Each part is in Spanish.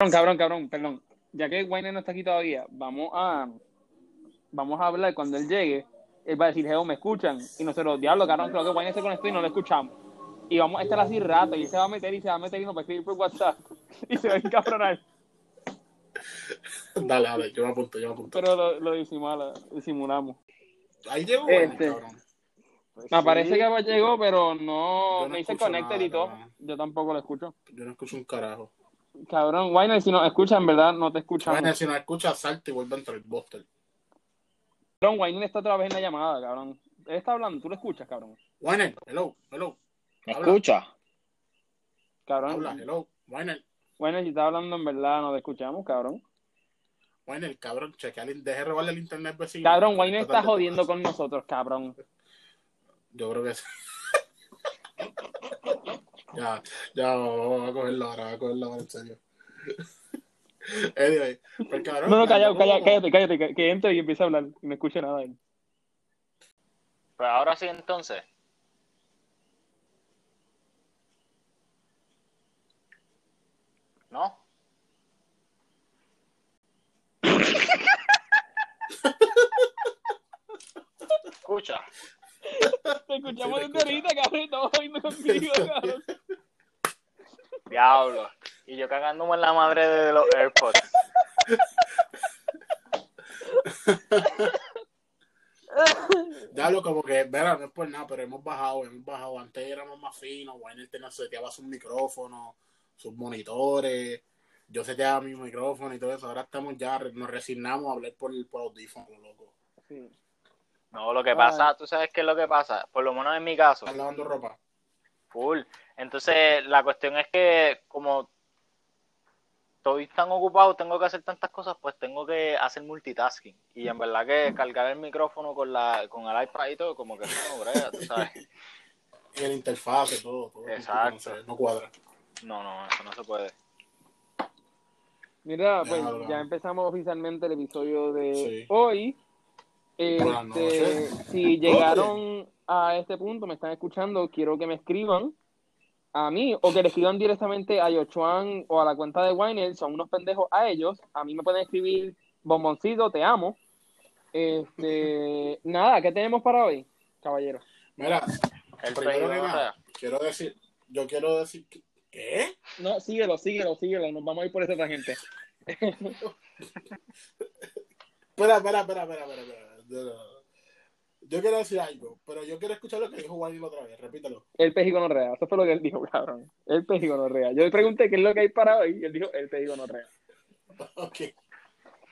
Cabrón, cabrón, cabrón, perdón. Ya que Wayne no está aquí todavía, vamos a vamos a hablar cuando él llegue. Él va a decir, Geo, ¿me escuchan? Y nosotros, diablo, cabrón, creo que Wayne se conectó y no lo escuchamos. Y vamos a estar así rato y él se va a meter y se va a meter y nos va a escribir por WhatsApp. Y se va a encabronar. Dale, dale, yo me apunto, yo me apunto. Pero lo, lo disimula- disimulamos. Ahí llegó, Wayne, Este. cabrón. Me parece que llegó, pero no no me dice escucho connected nada, y todo. cabrón. Yo tampoco lo escucho. Yo no escucho un carajo. Cabrón, Wayne, si nos escuchan, ¿verdad? No te escuchamos. Wayne, si no escuchas, salte y vuelve a entrar el Buster. Cabrón, Wayne está otra vez en la llamada, cabrón. Él está hablando, tú lo escuchas, cabrón. Wayne, hello, hello. ¿Me Habla. escucha? Cabrón, Habla, hello. Wayne, Wayne, si está hablando en verdad, no te escuchamos, cabrón. Wayne, el cabrón, chequea, el- deje robarle el internet vecino. Cabrón, Wayne está jodiendo con nosotros, cabrón. Yo creo que sí. ya, ya, vamos a cogerlo ahora, vamos a cogerlo ahora, en serio. anyway, pues, cabrón, No, no, callado, callado, cállate, cállate, que, que entre y empiece a hablar y no escuche nada de él. Pues ahora sí entonces. ¿No? Escucha. Te escuchamos desde ahorita, cabrón, estamos oyendo contigo, cabrón. Diablo. Y yo cagándome en la madre de los AirPods. Diablo, como que, verá, no es por nada, pero hemos bajado, hemos bajado. Antes éramos más finos, Wayne tenía, seteaba sus micrófonos, sus monitores, yo seteaba mi micrófono y todo eso. Ahora estamos ya, nos resignamos a hablar por, por audífono, loco. Sí. No, lo que pasa, tú sabes qué es lo que pasa. Por lo menos en mi caso. ¿Estás lavando ropa? Full. Entonces, la cuestión es que como estoy tan ocupado, tengo que hacer tantas cosas, pues tengo que hacer multitasking. Y en verdad que cargar el micrófono con la con el iPad y todo, como que no brega, tú sabes. Y el interfaz, todo, todo. Exacto. No, cuadra. No, no, eso no se puede. Mira, pues ya empezamos oficialmente el episodio de Sí. hoy. Este, si llegaron a este punto, me están escuchando, quiero que me escriban a mí o que le escriban directamente a Yochuan o a la cuenta de Winer, son unos pendejos a ellos. A mí me pueden escribir bomboncito, te amo. Este, nada, ¿qué tenemos para hoy, caballero? Mira, El primero que nada, quiero decir, yo quiero decir, que- ¿qué? No, síguelo, síguelo, síguelo, nos vamos a ir por esa tangente. Espera, espera, espera, espera, espera, No, no, no. Yo quiero decir algo, pero yo quiero escuchar lo que dijo Wayne otra vez, repítelo. El pez y gonorrea, eso fue lo que él dijo, cabrón. El pez y gonorrea. Yo le pregunté qué es lo que hay para hoy y él dijo el pez y gonorrea. Ok.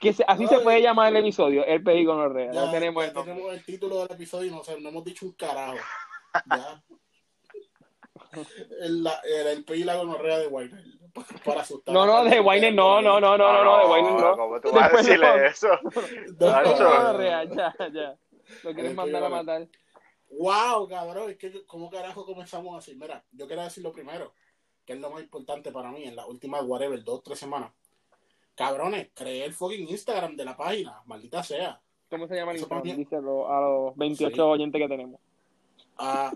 Que se- así se puede llamar el episodio, el pez y gonorrea. Ya, tenemos ya el nombre. tenemos el título del episodio y no, sé, no hemos dicho un carajo. Ya. El, la- el, el pez y la gonorrea de Wayne. Para asustar. No, no, de Wayne no, no, no, no, no, no, de Wayne no. ¿Cómo tú vas a Después decirle no. eso? No, Nacho. gonorrea, ya, ya. Lo quieres mandar a matar. Wow, cabrón, es que cómo carajo comenzamos así. Mira, yo quiero decir lo primero, que es lo más importante para mí en las últimas, whatever, dos, tres semanas. Cabrones, creé el fucking Instagram de la página, maldita sea. ¿Cómo se llama el Instagram? Dice a los, a los 28 Sí. oyentes que tenemos. A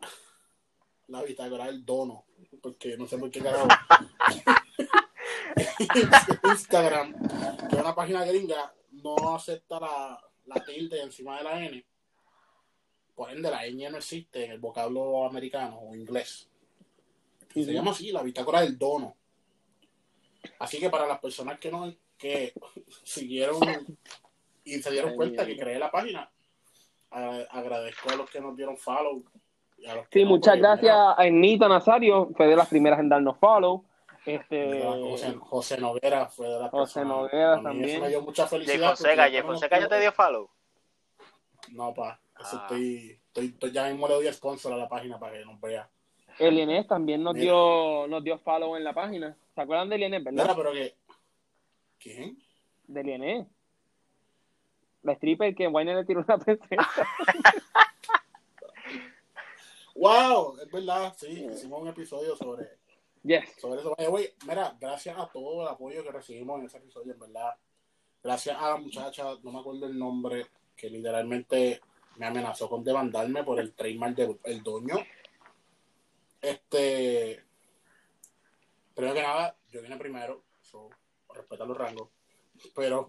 la bitácora del dono, porque no sé por qué carajo. Instagram, que es una página gringa, no acepta la, la tilde encima de la N. Por ende, la ñ no existe en el vocablo americano o inglés. Y se llama así, la bitácora del dono. Así que para las personas que no que siguieron y se dieron cuenta que creé la página, a- agradezco a los que nos dieron follow. Sí, no, muchas porque, gracias a Ernita Nazario, fue de las primeras en darnos follow. Este, José, José Noguera fue de las José personas. Noguera A también. Eso me dio mucha Jay felicidad. Fonseca, Jay Fonseca ya te dio follow. No, pa. Eso Ah. estoy, estoy, estoy- ya mismo le doy sponsor a la página para que nos vea. el Inés también nos Mira. dio, nos dio follow en la página. ¿Se acuerdan de Inés, verdad? Mira, pero que. ¿Quién? De Inés. La stripper que Wayne le tiró una peseta. ¡Wow! Es verdad, sí. Hicimos un episodio sobre, Yes. sobre eso. Mira, gracias a todo el apoyo que recibimos en ese episodio, en verdad. Gracias a la muchacha, no me acuerdo el nombre, que literalmente me amenazó con demandarme por el trademark del el doño. Este. Primero que nada, yo vine primero. so, respetar los rangos. Pero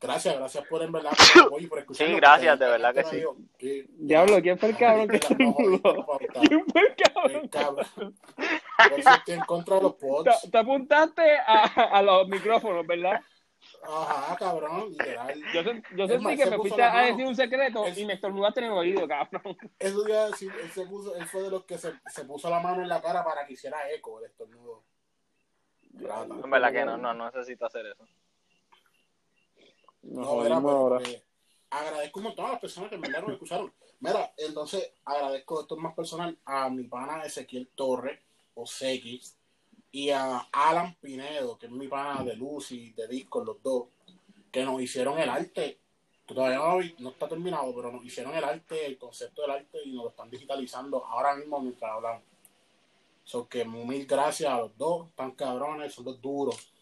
gracias, gracias por en verdad por el apoyo y por escucharnos. Sí, gracias, de verdad que sí. Diablo, ¿quién fue el cabrón que. ¿Quién fue el cabrón? El cabrón. Por eso estoy en contra de los Te, pods. te apuntaste a, a los micrófonos, ¿verdad? Ajá, cabrón, literal. Yo, yo sentí más, que se me fuiste a decir un secreto Es- y me estornudaste en el oído, cabrón. Eso iba a decir, él, se puso, él fue de los que se, se puso la mano en la cara para que hiciera eco el estornudo. En verdad que no, no, no necesito hacer eso. Nos No, mira, ahora. agradezco un montón a las personas que me dieron escucharon. Mira, entonces agradezco esto es más personal a mi pana Ezequiel Torres, o Seki, y a Alan Pinedo, que es mi pana de Lucy, de Disco, los dos, que nos hicieron el arte. Todavía no está terminado, pero nos hicieron el arte, el concepto del arte, y nos lo están digitalizando ahora mismo mientras hablamos. So que mil gracias a los dos, tan cabrones, son los duros.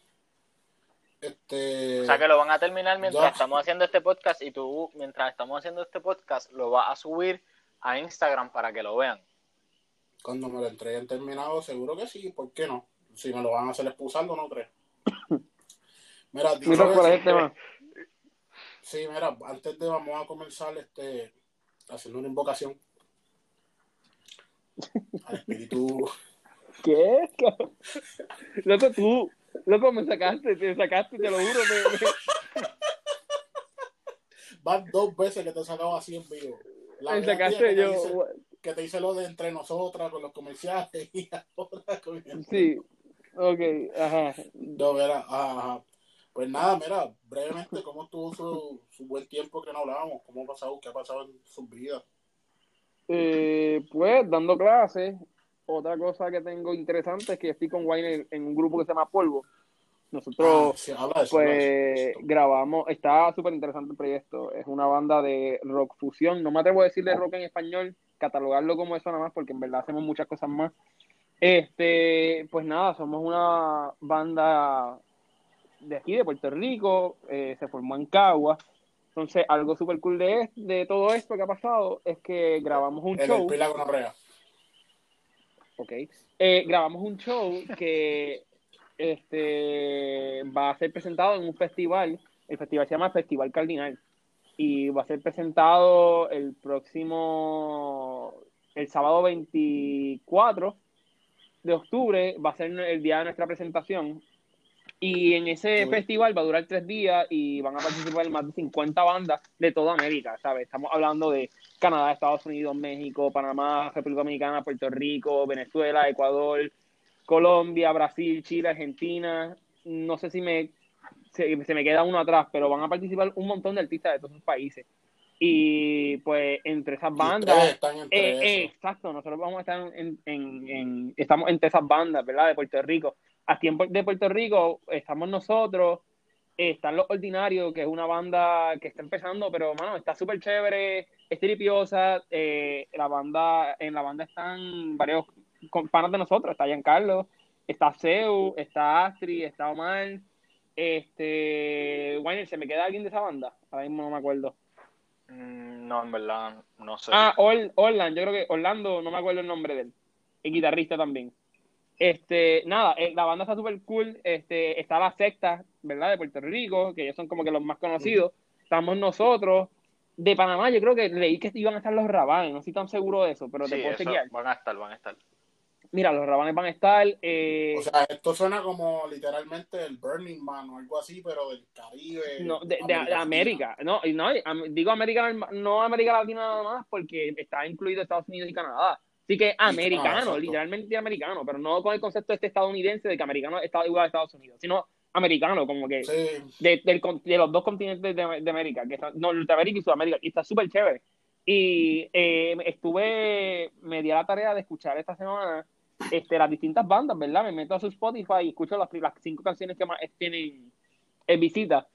Este, O sea que lo van a terminar mientras Ya. estamos haciendo este podcast y tú, mientras estamos haciendo este podcast, lo vas a subir a Instagram para que lo vean. Cuando me lo entreguen terminado, seguro que sí, ¿por qué no? Si me lo van a hacer expulsando, no creo. Mira, Mira por ahí tema. sí, mira, antes de vamos a comenzar este haciendo una invocación al espíritu. ¿Qué? Loco, tú, loco, me sacaste, te sacaste, te lo juro. me- me- Van dos veces que te he sacado así en vivo. La me sacaste que te yo. hice- que te hice lo de entre nosotras con los comerciales y ahora con el- Sí, ok, ajá. No, mira, ajá, ajá. Pues nada, mira, brevemente, ¿cómo estuvo su, su buen tiempo que no hablábamos? ¿Cómo ha pasado? ¿Qué ha pasado en sus vidas? Eh, pues dando clases, otra cosa que tengo interesante es que estoy con Wayne en un grupo que se llama Polvo. Nosotros, Ah, sí, de pues, grabamos, está súper interesante el proyecto. Es una banda de rock fusión. No me atrevo a decirle rock en español, catalogarlo como eso nada más, porque en verdad hacemos muchas cosas más. Este, pues nada, somos una banda de aquí, de Puerto Rico, eh, se formó en Cagua. Entonces, algo súper cool de, de todo esto que ha pasado es que grabamos un El show. del pila con Orrea. Ok. Eh, grabamos un show que este va a ser presentado en un festival. El festival se llama Festival Cardinal. Y va a ser presentado el próximo, el sábado 24 de octubre. Va a ser el día de nuestra presentación. Y en ese festival va a durar tres días y van a participar más de 50 bandas de toda América, ¿sabes? Estamos hablando de Canadá, Estados Unidos, México, Panamá, República Dominicana, Puerto Rico, Venezuela, Ecuador, Colombia, Brasil, Chile, Argentina. No sé si me se, se me queda uno atrás, pero van a participar un montón de artistas de todos esos países. Y pues entre esas bandas, están entre eh, eh, exacto, nosotros vamos a estar en, en, en- estamos entre esas bandas, ¿verdad? De Puerto Rico. Aquí en de Puerto Rico estamos nosotros, eh, están Los Ordinarios, que es una banda que está empezando, pero mano, está súper chévere, es tripiosa, eh, la banda, en la banda están varios panas de nosotros, está Giancarlo, está Seu, está Astrid, está Omar, este, Wayne, ¿se me queda alguien de esa banda? Ahora mismo no me acuerdo. Mm, No, en verdad, no sé. Ah, Or- Orland, yo creo que Orlando, no me acuerdo el nombre de él. El guitarrista también. Este, nada, eh, la banda está súper cool. Este, está la secta, ¿verdad? De Puerto Rico, que ellos son como que los más conocidos. Estamos nosotros. De Panamá, yo creo que leí que iban a estar los Rabanes, no estoy tan seguro de eso, pero te puedo chequear. van a estar, van a estar. Mira, los Rabanes van a estar. eh, O sea, esto suena como literalmente el Burning Man o algo así, pero del Caribe. No, de, de- de América. No, no, digo América, no América Latina nada más, porque está incluido Estados Unidos y Canadá. Así que americano, exacto. literalmente americano, pero no con el concepto este estadounidense de que americano está igual a Estados Unidos, sino americano, como que Sí, de, del de los dos continentes de, de América, que está, no, Norteamérica y Sudamérica, y está súper chévere. Y eh, estuve, me di a la tarea de escuchar esta semana este, las distintas bandas, ¿verdad? Me meto a su Spotify y escucho las, las cinco canciones que más tienen en visita.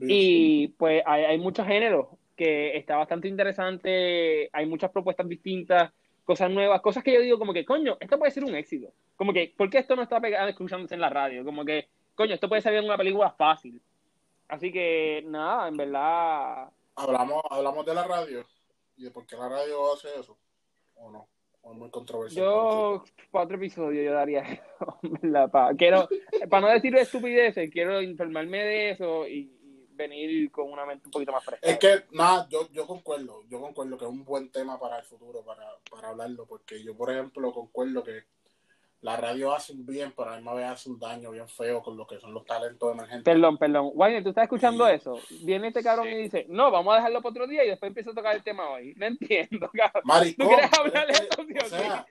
Y pues hay, hay muchos géneros que está bastante interesante, hay muchas propuestas distintas, cosas nuevas, cosas que yo digo como que, coño, esto puede ser un éxito. Como que, ¿por qué esto no está pegado escuchándose en la radio? Como que, coño, esto puede salir en una película fácil. Así que, nada, en verdad, hablamos, hablamos de la radio y de por qué la radio hace eso. ¿O no? o es muy controversial. Yo, cuatro episodios yo daría eso, ¿verdad? Pa- quiero, para no decir estupideces, quiero informarme de eso y, y venir con una mente un poquito más fresca. Es que, nada, yo, yo concuerdo, yo concuerdo que es un buen tema para el futuro, para, para hablarlo, porque yo, por ejemplo, concuerdo que la radio hace un bien, pero a la misma vez hace un daño bien feo con lo que son los talentos emergentes. Perdón, perdón. Wayne, ¿tú estás escuchando Sí. eso? Viene este cabrón Sí. y dice, no, vamos a dejarlo para otro día y después empieza a tocar el tema hoy. No entiendo, cabrón. Maricón, ¿Tú quieres hablar de es- eso, sí o sea,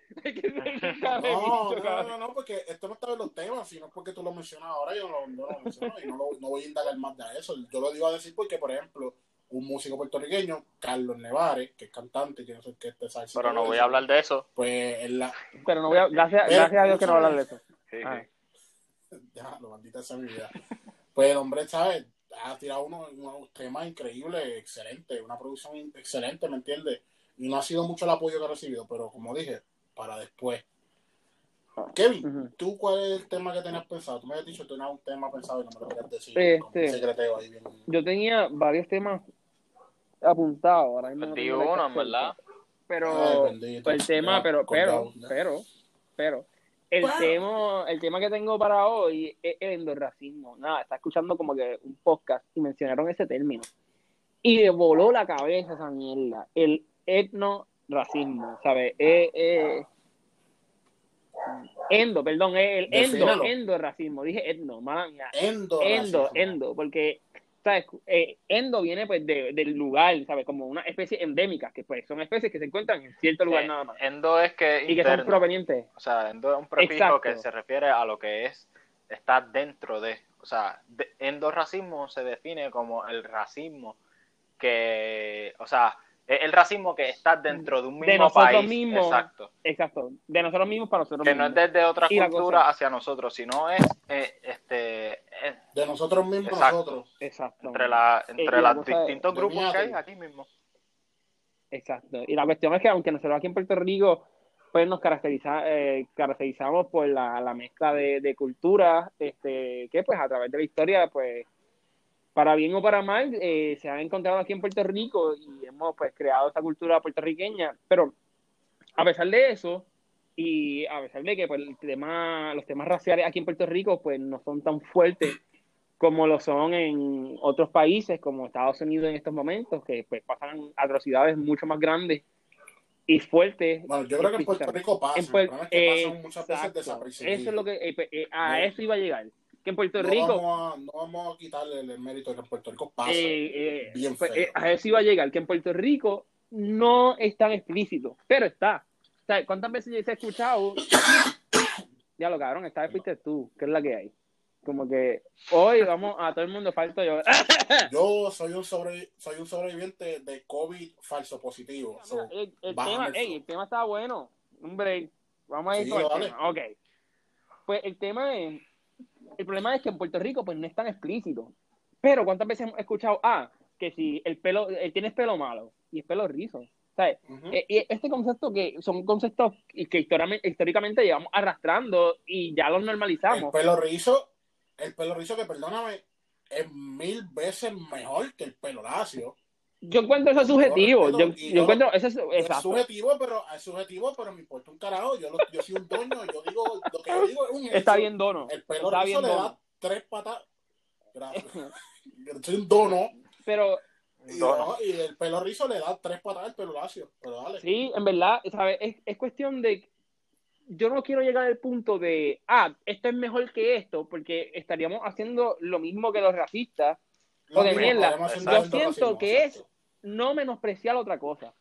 no, no, no, no, porque esto no está en los temas, sino porque tú lo mencionas ahora, yo no, no lo menciono y no, lo, no voy a indagar más de eso. Yo lo digo a decir porque, por ejemplo, un músico puertorriqueño, Carlos Nevares, que es cantante, que no sé qué este salsa. Pero no voy a hablar de eso. Pues en la. Pero no voy a, gracias, Pero, gracias a Dios que no voy a hablar de eso. Sí, Ah. sí. Déjalo, maldita sea mi vida. Pues el hombre, ¿sabes? Ha tirado unos, unos temas increíbles, excelentes, una producción excelente, ¿me entiendes? Y no ha sido mucho el apoyo que ha recibido, pero como dije, para después. Kevin, Ujú. ¿tú cuál es el tema que tenías pensado? Tú me habías dicho que tenías un tema pensado y no me lo querías decir. Este- secreteo ahí bien. Yo tenía varios temas apuntados. Ahora mismo no Di tengo la uno, en carpeta. verdad. Pero Ay, bendito. el tema, Ya, pero, pero, pero, pero, el tema, el tema que tengo para hoy es el endorracismo. Nada, está escuchando como que un podcast y mencionaron ese término. Y me voló la cabeza esa mierda. El etnorracismo, ¿sabes? Eh, eh, endo, perdón, el endo, endorracismo. Dije etno, mala mía. Endo. Endo, porque, ¿sabes? Eh, endo viene pues de- del lugar, ¿sabes? Como una especie endémica, que pues son especies que se encuentran en cierto lugar Eh, nada más. Endo es que Y que son provenientes. O sea, endo es un prefijo Exacto. que se refiere a lo que es está dentro de. O sea, de- endorracismo se define como el racismo que, o sea, el racismo que está dentro de un De mismo nosotros país. mismos. Exacto. Exacto. De nosotros mismos para nosotros Que no es mismos. desde otra Y cultura hacia nosotros, sino es eh, este eh, De nosotros mismos, Exacto. nosotros. Exacto. entre, la, Eh, entre la los distintos grupos que hay aquí mismo. Exacto. Y la cuestión es que aunque nosotros aquí en Puerto Rico pues nos caracteriza, eh, caracterizamos por la, la mezcla de, de culturas, este, que pues a través de la historia, pues, para bien o para mal, eh, se han encontrado aquí en Puerto Rico y hemos pues creado esta cultura puertorriqueña, pero a pesar de eso, y a pesar de que pues, el tema, los temas raciales aquí en Puerto Rico pues no son tan fuertes como lo son en otros países como Estados Unidos en estos momentos, que pues pasan atrocidades mucho más grandes y fuertes. Bueno, yo creo que en Puerto Rico pasa. En es que pasan muchas veces. Eso es lo que eh, pues, eh, a No. eso iba a llegar. Que en Puerto no Rico Vamos a, no vamos a quitarle el mérito de que en Puerto Rico pasa. eh, eh, bien pues, feo. a eso iba a llegar, que en Puerto Rico no es tan explícito, pero está. O sea, ¿cuántas veces yo he escuchado? Ya lo cabrón, esta vez fuiste tú, que es la que hay. Como que hoy vamos a todo el mundo falto yo. Yo soy un, sobre, soy un sobreviviente de COVID falso positivo. So, el, tema, ey, el tema está bueno. Un break. Vamos a ir Sí, con el tema. Ok. Pues el tema es. El problema es que en Puerto Rico pues no es tan explícito. Pero ¿cuántas veces hemos escuchado, ah, que si el pelo, eh, tienes pelo malo y es pelo rizo? ¿Sabes? ujú. Eh, y este concepto que son conceptos que históricamente, históricamente llevamos arrastrando y ya los el normalizamos. pelo rizo, el pelo rizo que perdóname, es mil veces mejor que el pelo lacio. Yo encuentro eso subjetivo. Yo encuentro eso es Es exacto. subjetivo, pero es subjetivo, pero me importa un carajo. Yo, lo- yo soy un doño, yo digo, lo que yo digo es un Está hecho. bien dono. El pelo Está bien le dono. da tres patas. Gracias. Yo soy un dono. Pero Y, Dono. no, y el pelo rizo le da tres patas al pelo lacio. Pero dale. Sí, en verdad, ¿sabes? Es, es cuestión de. Yo no quiero llegar al punto de, ah, esto es mejor que esto, porque estaríamos haciendo lo mismo que los racistas, Lo o de mismo, mierda. Yo siento racismo, que exacto. No menospreciar otra cosa.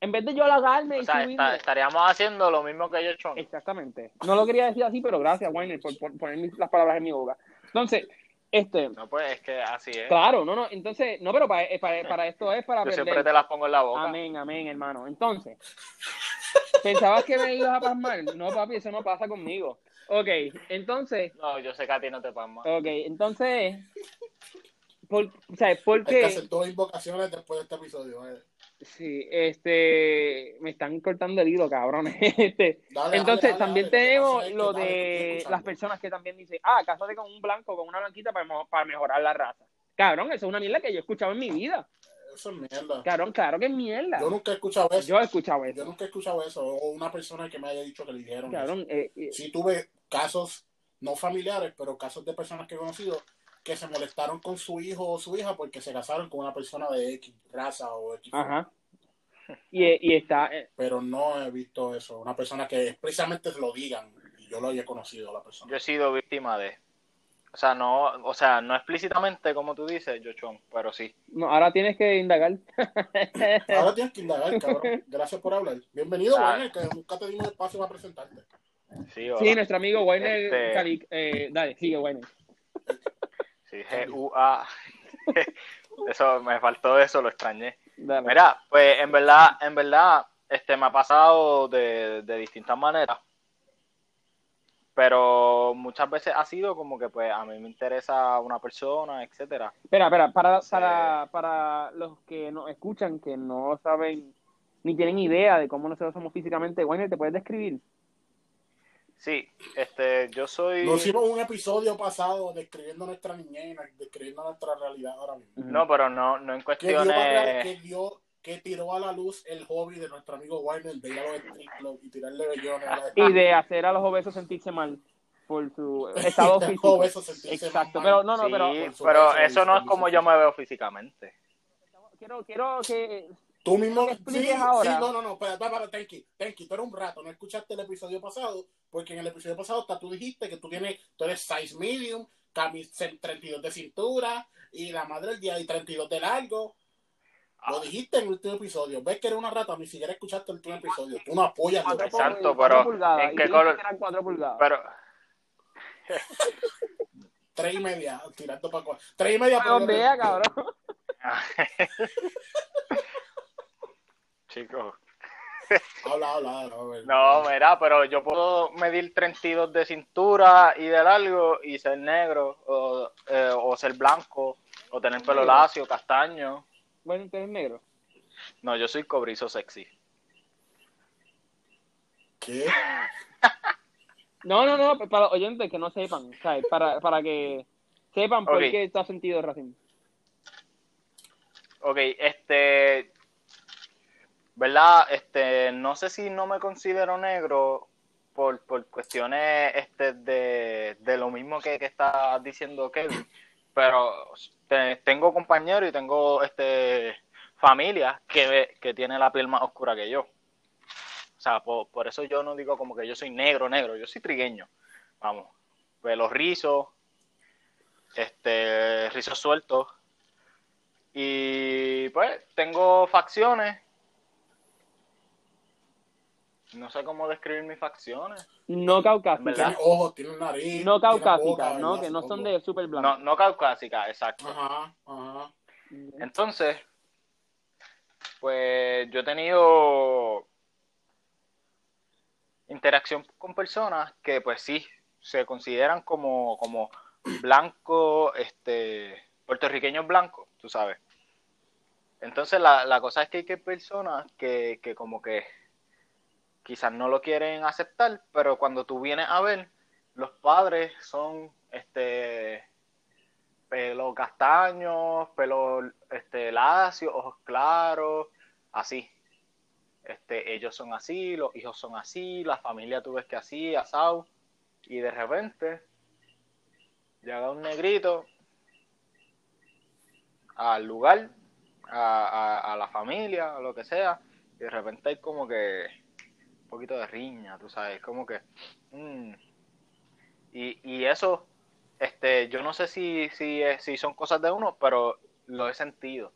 En vez de yo halagarme O y sea, subirme- estaríamos haciendo lo mismo que ellos hecho. Exactamente. No lo quería decir así, pero gracias, Weiner, por, por poner las palabras en mi boca. Entonces, este, No, pues es que así es. claro, no, no, entonces, no, pero para, para, para esto es para Yo aprender. siempre te las pongo en la boca. Amén, amén, hermano. Entonces, ¿pensabas que me ibas a pasmar? No, papi, eso no pasa conmigo. Ok, entonces, No, yo sé que a ti no te pasma. ok, entonces, por, o sea, ¿por Hay que hacer dos invocaciones después de este episodio. eh. Sí, este, me están cortando el hilo, cabrones. Este, Dale, entonces, dale, también dale, tenemos lo de las personas que también dicen, ah, cásate con un blanco, con una blanquita para, para mejorar la raza. Cabrón, eso es una mierda que yo he escuchado en mi vida. eso es mierda. Cabrón, claro que es mierda. Yo nunca he escuchado eso. Yo he escuchado eso. Yo nunca he escuchado eso. O una persona que me haya dicho que le dijeron Cabrón, eh, eh, Sí tuve casos, no familiares, pero casos de personas que he conocido que se molestaron con su hijo o su hija porque se casaron con una persona de X raza o X. ajá. Y, y está, eh, Pero no he visto eso. Una persona que expresamente se lo digan. Y yo lo haya conocido a la persona. Yo he sido víctima de. O sea, no, o sea, no explícitamente como tú dices, Jochón, pero sí. no, ahora tienes que indagar. Ahora tienes que indagar, cabrón. Gracias por hablar. Bienvenido, Ah. Warner, que nunca te dimos espacio para presentarte. Sí. Sí, nuestro amigo Weiner Este- Cali- eh, dale, sigue Weiner. Sí, G-U-A. Eso, me faltó eso, lo extrañé. Dale. Mira, pues en verdad, en verdad, este me ha pasado de, de distintas maneras. Pero muchas veces ha sido como que pues a mí me interesa una persona, etcétera. Espera, espera, para, Sí. para, para los que nos escuchan, que no saben ni tienen idea de cómo nosotros somos físicamente, Weiner, ¿te puedes describir? Sí, este, yo soy. Nos hicimos un episodio pasado describiendo nuestra niñez, describiendo nuestra realidad ahora mismo. No, pero no, no en Que dio, cuestiones. que dio, que tiró a la luz el hobby de nuestro amigo Warner de ir a los street club y tirarle bellones a Y de hacer a los obesos sentirse mal por su estado físico. Exacto, mal. pero no, no, Sí, pero pero eso no es como yo me veo físicamente. quiero, quiero que Tú mismo, que sí, expliques sí, ahora. no, no, no, espera, espera, espera, Tenki, Tenki, tú eres un rato, no escuchaste el episodio pasado, porque en el episodio pasado hasta tú dijiste que tú tienes, tú eres size medium, camisa 32 de cintura, y la madre del día y 32 de largo. Lo Ah. dijiste en el último episodio. Ves que eres una rata, ni siquiera escuchaste el último episodio. Tú no apoyas lo cuatro, Exacto, pero cuatro pulgadas. ¿en qué color? cuatro pulgadas. Pero, tres y media, tirando para cuatro. Tres y media. Pero pero- vea, cabrón. chicos. Habla, habla, habla, a ver. No, mira, pero yo puedo medir 32 de cintura y de largo y ser negro, o, eh, o ser blanco, o tener pelo lacio, castaño. Bueno, usted es negro. No, yo soy cobrizo sexy. ¿Qué? No, no, no, para los oyentes que no sepan, ¿sabes? Para, para que sepan por qué tú has sentido racismo. Ok, este, ¿verdad? Este, no sé si no me considero negro por, por cuestiones este, de, de lo mismo que, que está diciendo Kevin, pero te- tengo compañeros y tengo este, familia que, que tiene la piel más oscura que yo. O sea, por, por eso yo no digo como que yo soy negro, negro, yo soy trigueño. Vamos, pelos rizos, este, rizos sueltos. Y pues tengo facciones. No sé cómo describir mis facciones. No caucásicas. Tiene ojos, tiene nariz. No caucásicas, ¿no? Que no son de super No, blanco. no caucásicas, exacto. Ajá, ajá. Entonces, pues yo he tenido interacción con personas que pues sí, se consideran como, como blancos, este, puertorriqueños blancos, tú sabes. Entonces la, la cosa es que hay que personas que, que como que quizás no lo quieren aceptar, pero cuando tú vienes a ver, los padres son este pelo castaño, pelo este lacio, ojos claros, así. Este, ellos son así, los hijos son así, la familia tú ves que así, asado, y de repente llega un negrito al lugar, a, a, a la familia, o lo que sea, y de repente hay como que poquito de riña, tú sabes, como que... mm. Y, y eso este, yo no sé si, si, si son cosas de uno, pero lo he sentido.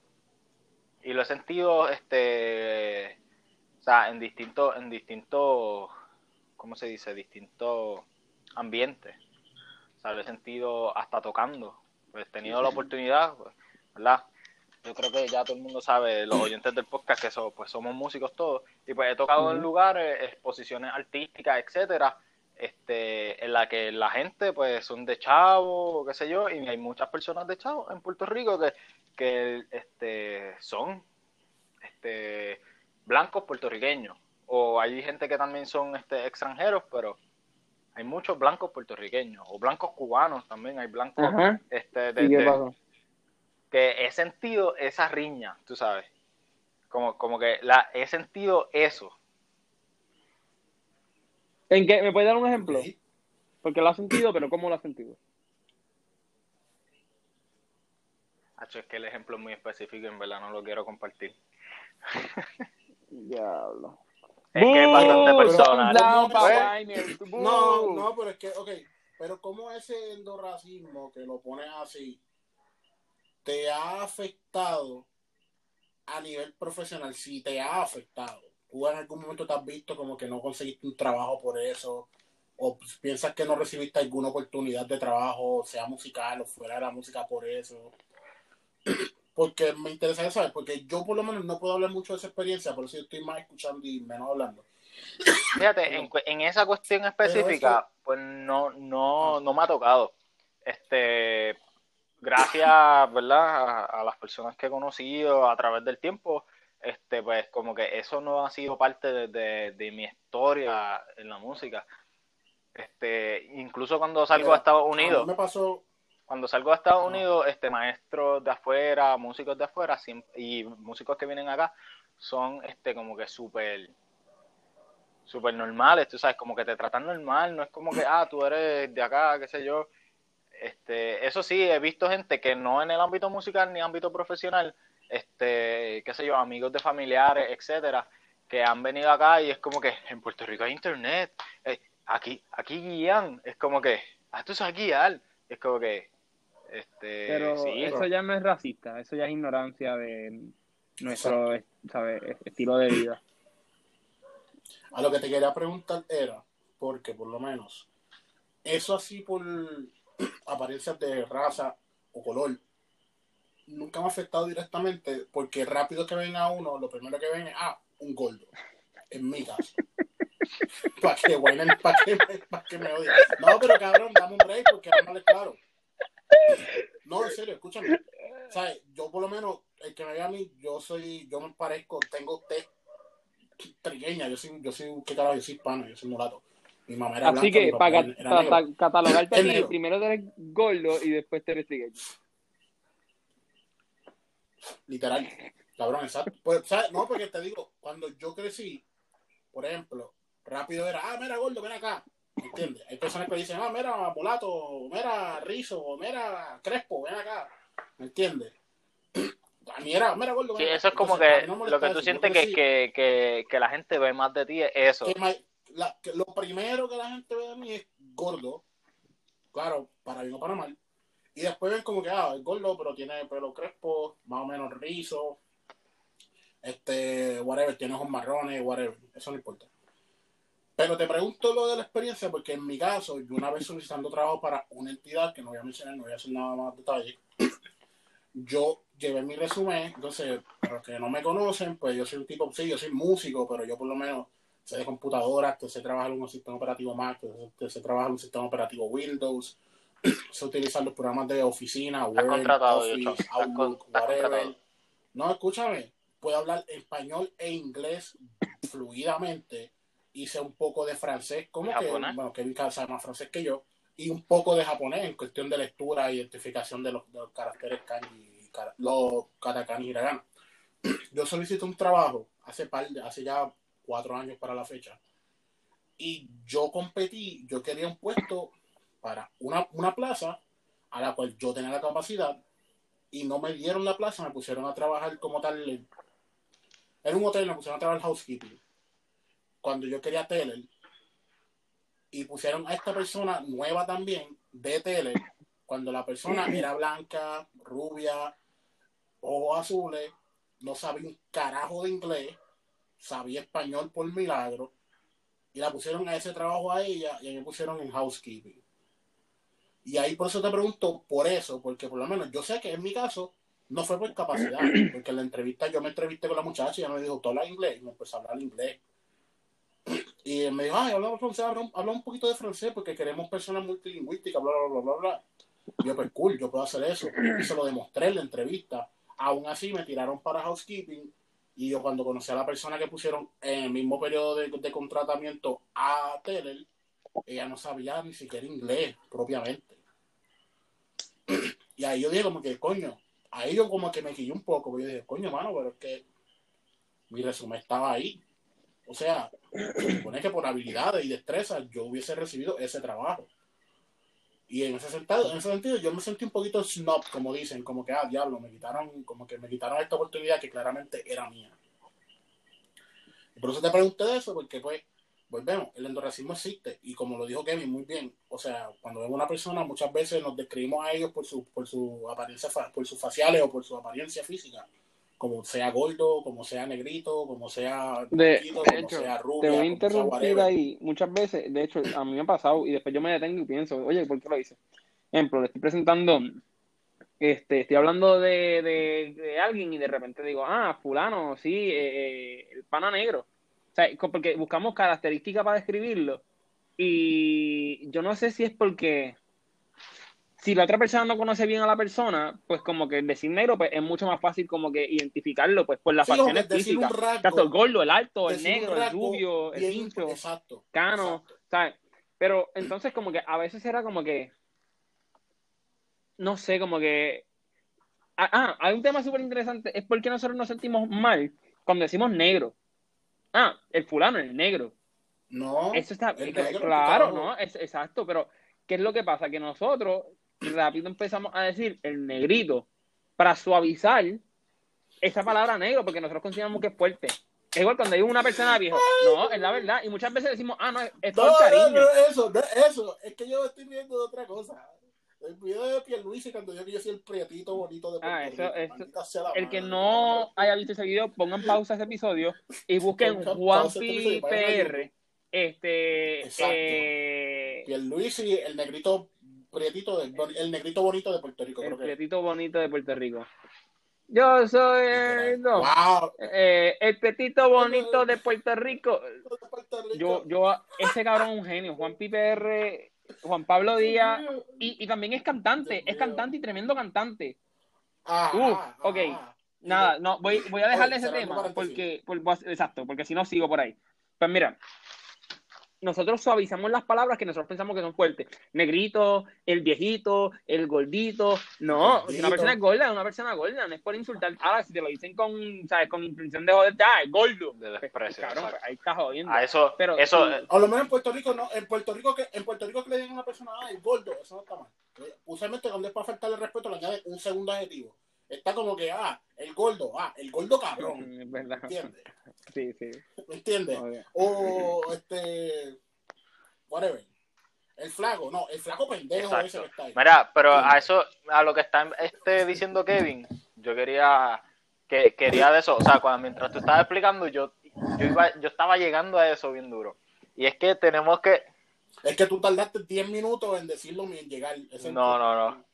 Y lo he sentido, este, o sea, en distintos, en distintos, ¿cómo se dice? Distintos ambientes. O sea, lo he sentido hasta tocando. Pues he tenido la oportunidad, pues, ¿verdad? Yo creo que ya todo el mundo sabe, los oyentes del podcast, que so- pues somos músicos todos. Y pues he tocado en lugares, exposiciones artísticas, etcétera, este, en la que la gente pues son de chavo, o qué sé yo, y hay muchas personas de chavo en Puerto Rico que, que este, son este, blancos puertorriqueños. O hay gente que también son este, extranjeros, pero hay muchos blancos puertorriqueños, o blancos cubanos también, hay blancos este, de. Que he sentido esa riña, tú sabes. Como, como que la, he sentido eso. ¿En qué? ¿Me puedes dar un ejemplo? Porque lo has sentido, pero ¿cómo lo has sentido? Hacho, es que el ejemplo es muy específico y en verdad no lo quiero compartir. Diablo. Es que es bastante personal. boo. No, no, pero es que, ok, pero como ese endorracismo que lo pones así, te ha afectado a nivel profesional, si te ha afectado. Tú en algún momento te has visto como que no conseguiste un trabajo por eso, o piensas que no recibiste alguna oportunidad de trabajo, sea musical o fuera de la música por eso. Porque me interesa saber, porque yo por lo menos no puedo hablar mucho de esa experiencia, por eso yo estoy más escuchando y menos hablando. Fíjate, en, en esa cuestión específica, pues no, no, no me ha tocado. Este, gracias, ¿verdad? A, a las personas que he conocido a través del tiempo, este, pues como que eso no ha sido parte de, de- de mi historia en la música. Este, incluso cuando salgo Mira, a Estados Unidos, mí me pasó, cuando salgo a Estados. Unidos, este, maestros de afuera, músicos de afuera siem- y músicos que vienen acá son este como que súper súper normales, tú sabes, como que te tratan normal, no es como que, ah, tú eres de acá, qué sé yo. Este, eso sí, he visto gente que no en el ámbito musical ni ámbito profesional, este, qué sé yo, amigos de familiares, etcétera, que han venido acá y es como que en Puerto Rico hay internet, eh, aquí, aquí guían, es como que, ah, tú sabes guiar, es como que, este, Pero sí, eso ya no es racista, eso ya es ignorancia de nuestro ¿sabes? estilo de vida. a lo que te quería preguntar era, porque por lo menos, eso así por apariencias de raza o color, nunca me ha afectado directamente, porque rápido que ven a uno, lo primero que ven es, ah, un gordo, en mi caso. Para que, bueno, para que, me- pa' que me odien. No, pero cabrón, dame un break, porque no es claro. No, en serio, escúchame. ¿Sabes? Yo por lo menos, el que me ve a mí, yo soy, yo me parezco, tengo test trigueña, yo soy, yo soy, ¿qué carajo? Yo soy hispano, yo soy mulato. Mi mamá era Así blanca, que para catalogarte a Es ti, negro. primero eres gordo y después te eres trigueño. Literal. Cabrón, exacto. Pues, ¿sabes? No, porque te digo, cuando yo crecí, por ejemplo, rápido era, ah, mira, gordo, ven acá. ¿Entiendes? Hay personas que dicen, ah, mira, mulato, mira, rizo, mira, crespo, ven acá. ¿Me entiendes? A mí era, mira, gordo, sí, ven acá. eso es como Entonces, que no lo que tú sientes que, que, que, que la gente ve más de ti es eso. que la- que lo primero que la gente ve de mí es gordo. Claro, para bien o para mal. Y después ven como que, ah, es gordo, pero tiene pelo crespo, más o menos rizo. Este, whatever, tiene ojos marrones, whatever. Eso no importa. Pero te pregunto lo de la experiencia, porque en mi caso, yo una vez solicitando trabajo para una entidad, que no voy a mencionar, no voy a hacer nada más detalle, yo llevé mi resumen, entonces, para los que no me conocen, pues yo soy un tipo, sí, yo soy músico, pero yo por lo menos de computadoras, que sé trabajar en un sistema operativo Mac, que sé, que sé trabajar en un sistema operativo Windows, sé utilizar los programas de oficina, Word, contratado, Office, Outlook, whatever. No, escúchame, puedo hablar español e inglés fluidamente y sé un poco de francés, como ¿Y que, japonés? bueno, Kevin sabe más francés que yo, y un poco de japonés en cuestión de lectura e identificación de los, de los caracteres kanji, y los katakana y hiragana. Yo solicito un trabajo hace, par de- hace ya cuatro años para la fecha, y yo competí, yo quería un puesto para una, una plaza a la cual yo tenía la capacidad y no me dieron la plaza, me pusieron a trabajar como tal. en- un hotel, me pusieron a trabajar housekeeping. Cuando yo quería teler, y pusieron a esta persona nueva también de teler, cuando la persona era blanca, rubia, ojos azules, no sabía un carajo de inglés, sabía español por milagro, y la pusieron a ese trabajo a ella y a mí me pusieron en housekeeping. Y ahí por eso te pregunto por eso, porque por lo menos yo sé que en mi caso no fue por capacidad, porque en la entrevista yo me entrevisté con la muchacha y ella me dijo, ¿tú hablas inglés? Y me empezó a hablar inglés. Y me dijo, ay, habla francés, habla, un- habla un poquito de francés porque queremos personas multilingüísticas, bla, bla, bla, bla, bla. Y yo, pues cool, yo puedo hacer eso. Y se lo demostré en la entrevista. Aún así me tiraron para housekeeping y yo cuando conocí a la persona que pusieron en el mismo periodo de, contratamiento a Teller, ella no sabía ni siquiera inglés propiamente. Y ahí yo dije como que, coño, a ellos como que me quillé un poco, porque yo dije, coño, mano, pero es que mi resumen estaba ahí. O sea, se supone que por habilidades y destrezas yo hubiese recibido ese trabajo. Y en ese sentido, en ese sentido yo me sentí un poquito snob, como dicen, como que, ah, diablo, me quitaron, como que me quitaron esta oportunidad que claramente era mía. Y por eso te pregunté de eso, porque pues, volvemos, el endorracismo existe, y como lo dijo Kevin muy bien, o sea, cuando vemos una persona, muchas veces nos describimos a ellos por su, por su apariencia, por sus faciales o por su apariencia física como sea gordo, como sea negrito, como sea de, como hecho, sea rubia, te voy a interrumpir ahí muchas veces, de hecho a mí me ha pasado y después yo me detengo y pienso, oye, ¿por qué lo hice? Ejemplo, le estoy presentando, este, estoy hablando de, de, de alguien y de repente digo, ah, fulano, sí, eh, eh el pana negro. O sea, porque buscamos características para describirlo y yo no sé si es porque si la otra persona no conoce bien a la persona, pues como que decir negro pues es mucho más fácil como que identificarlo pues por las facciones físicas. Tanto el gordo, el alto, el negro, el rubio, el pincho, cano, ¿sabes? Pero entonces como que a veces era como que no sé, como que ah, ah hay un tema súper interesante, es porque nosotros nos sentimos mal cuando decimos negro. Ah, el fulano, el negro. No. Eso está claro, ¿no? Es, exacto, pero ¿qué es lo que pasa? Que nosotros rápido empezamos a decir el negrito para suavizar esa palabra negro, porque nosotros consideramos que es fuerte. Es igual cuando hay una persona vieja. No, es la verdad. Y muchas veces decimos, ah, no, es todo no, cariño. No, eso, eso. Es que yo estoy viendo de otra cosa. El video de Pierluisi cuando yo vi así el prietito bonito de Ah, eso, eso. El que no haya visto ese video, pongan pausa ese episodio y busquen Juanpi PR. Este. Exacto. Eh... Pierluisi, el negrito prietito, el negrito bonito de Puerto Rico. El prietito bonito de Puerto Rico. Yo soy el, no, eh, el prietito bonito de Puerto Rico. Yo, yo, ese cabrón es un genio. Juan Piper, Juan Pablo Díaz, y, y también es cantante, es cantante y tremendo cantante. Ah, ok. Nada, no, voy, voy a dejarle ese tema porque, exacto, porque si no sigo por ahí. Pues mira, nosotros suavizamos las palabras que nosotros pensamos que son fuertes. Negrito, el viejito, el gordito. No, una persona es gorda, una persona gorda, no es por insultar. Ahora, si te lo dicen con, ¿sabes? con intención de joder, ah, es gordo. De desprecio. Pues, pues, ahí está jodiendo. A eso, Pero, eso, o lo menos en Puerto Rico, no, en Puerto Rico que, en Puerto Rico que le digan a una persona, ah, el gordo, eso no está mal. Usualmente cuando es para faltarle respeto le añade un segundo adjetivo. Está como que, ah, el gordo, ah, el gordo cabrón. ¿Me entiendes? Sí, sí. ¿Me entiendes? O este. Whatever. El flaco, no, el flaco pendejo ese que está ahí. Mira, pero a eso, a lo que está este, diciendo Kevin, yo quería que quería de eso, o sea, cuando mientras tú estabas explicando, yo, yo iba, yo estaba llegando a eso bien duro. Y es que tenemos que es que tú tardaste 10 minutos en decirlo en llegar. no, no, no.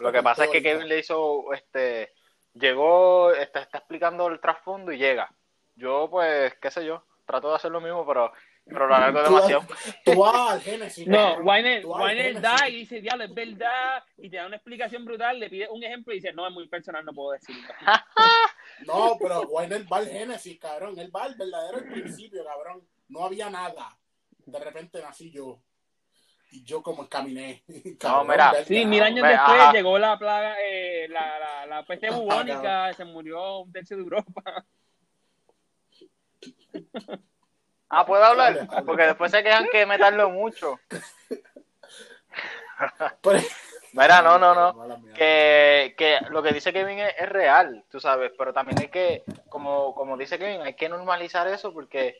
Lo que pasa es que Kevin le hizo, este, llegó, está, está explicando el trasfondo y llega. Yo, pues, qué sé yo, trato de hacer lo mismo, pero, pero lo hago demasiado. Tú vas al Génesis. No, Weiner, da y dice, diablo, es verdad, y te da una explicación brutal, le pide un ejemplo y dice, no, es muy personal, no puedo decirlo. no, pero Weiner va al Génesis, cabrón, él va al verdadero principio, cabrón. No había nada. De repente nací yo y yo como caminé. no, mira. Sí, mil años después llegó la plaga, eh, la, la, la peste bubónica, se murió un tercio de Europa. Ah, ¿puedo hablar? Porque después se quejan que me tardo mucho. Mira, no, no, no. Que, que lo que dice Kevin es, es, real, tú sabes, pero también hay que, como, como dice Kevin, hay que normalizar eso porque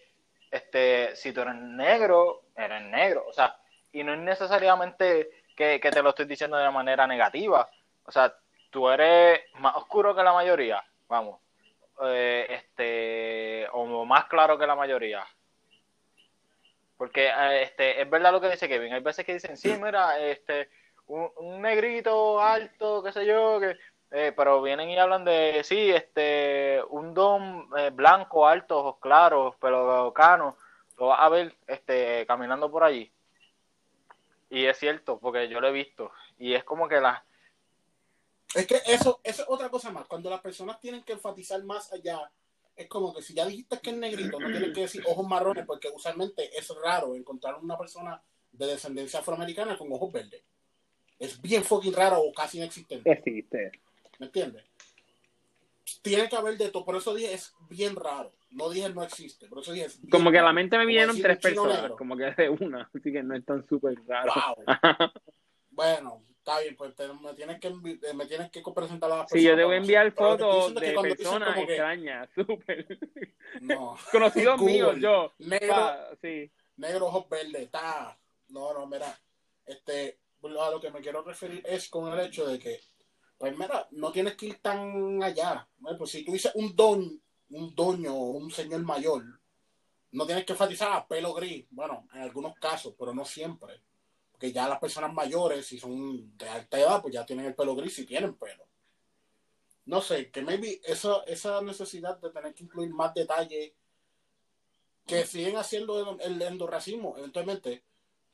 este, si tú eres negro, eres negro. O sea, y no es necesariamente que, te lo estoy diciendo de una manera negativa. O sea, tú eres más oscuro que la mayoría, vamos, eh, este, o más claro que la mayoría. Porque eh, este, es verdad lo que dice Kevin. Hay veces que dicen, sí, mira, este, un, negrito alto, qué sé yo, que, eh, pero vienen y hablan de, sí, este, un don blanco, alto, ojos claros, pelo cano, lo vas a ver este, caminando por allí. Y es cierto, porque yo lo he visto. Y es como que la... Es que eso, eso es otra cosa más. Cuando las personas tienen que enfatizar más allá, es como que si ya dijiste que es negrito, no tienes que decir ojos marrones, porque usualmente es raro encontrar una persona de descendencia afroamericana con ojos verdes. Es bien fucking raro o casi inexistente. Existe. ¿Me entiendes? Tiene que haber de todo. Por eso dije, es bien raro. No dije no existe. Por eso dije, es Como que a la mente me vinieron tres personas, negro. como que de una, así que no es tan súper raro. Wow. Bueno, está bien, pues te- me tienes que eh, me tienes que presentar a las Sí, yo te personas voy a enviar fotos de personas que, extrañas, súper No. conocidos míos, yo. Negro, Pa, sí. negro, ojos verdes, está. No, no, mira. Este, a lo que me quiero referir es con el hecho de que, pues mira, no tienes que ir tan allá. Pues si tú dices un don, un doño o un señor mayor, no tienes que enfatizar a pelo gris. Bueno, en algunos casos, pero no siempre. Porque ya las personas mayores, si son de alta edad, pues ya tienen el pelo gris y tienen pelo. No sé, que maybe esa, esa necesidad de tener que incluir más detalles que siguen haciendo el, el endorracismo, eventualmente,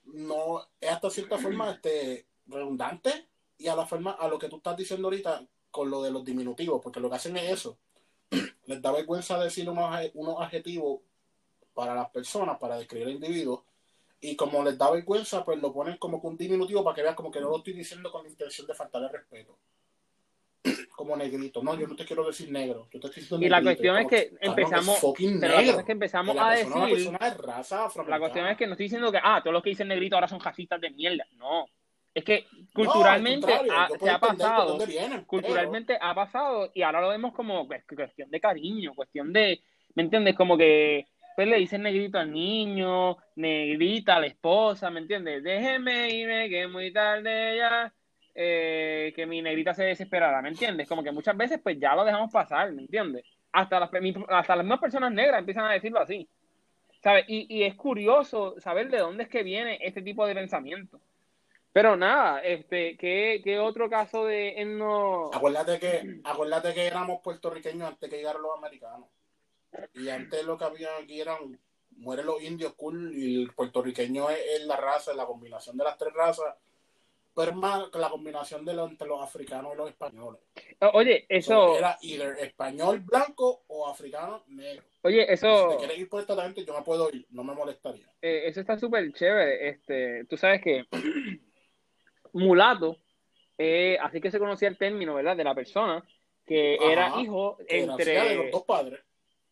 no es hasta cierta forma este, redundante y a la forma, a lo que tú estás diciendo ahorita con lo de los diminutivos, porque lo que hacen es eso. Les da vergüenza decir unos, unos adjetivos para las personas, para describir al individuo, y como les da vergüenza, pues lo ponen como que un diminutivo para que veas como que no lo estoy diciendo con la intención de faltarle respeto. Como negrito. No, yo no te quiero decir negro. Yo te estoy diciendo Y la negrito. cuestión es que empezamos- Pero la negro. es que empezamos La a persona decir, persona de raza afroamericana. la cuestión es que no estoy diciendo que, ah, todos los que dicen negrito ahora son racistas de mierda. No. Es que culturalmente No, ha- se ha pasado, vienen, culturalmente ha pasado y ahora lo vemos como cuestión de cariño, cuestión de, ¿me entiendes? Como que pues le dicen negrito al niño, negrita a la esposa, ¿me entiendes? Déjeme irme que es muy tarde ya, eh, que mi negrita se desesperara, ¿me entiendes? Como que muchas veces pues ya lo dejamos pasar, ¿me entiendes? Hasta las, hasta las mismas personas negras empiezan a decirlo así, ¿sabes? Y, y es curioso saber de dónde es que viene este tipo de pensamiento. Pero nada, este, ¿qué, qué otro caso de etno... Acuérdate que, acuérdate que éramos puertorriqueños antes que llegaran los americanos. Y antes lo que había aquí eran mueren los indios cool y el puertorriqueño es, es la raza, la combinación de las tres razas, pero es más que la combinación de lo, entre los africanos y los españoles. Oye, eso, So, era either español blanco o africano negro. oye, Si eso, te quieres ir por esta tangente, yo me puedo ir, no me molestaría. eh, eso está súper chévere. Este, tú sabes que mulato, eh, así que se conocía el término, ¿verdad? De la persona que Ajá, era hijo Que nacía de los entre, dos padres.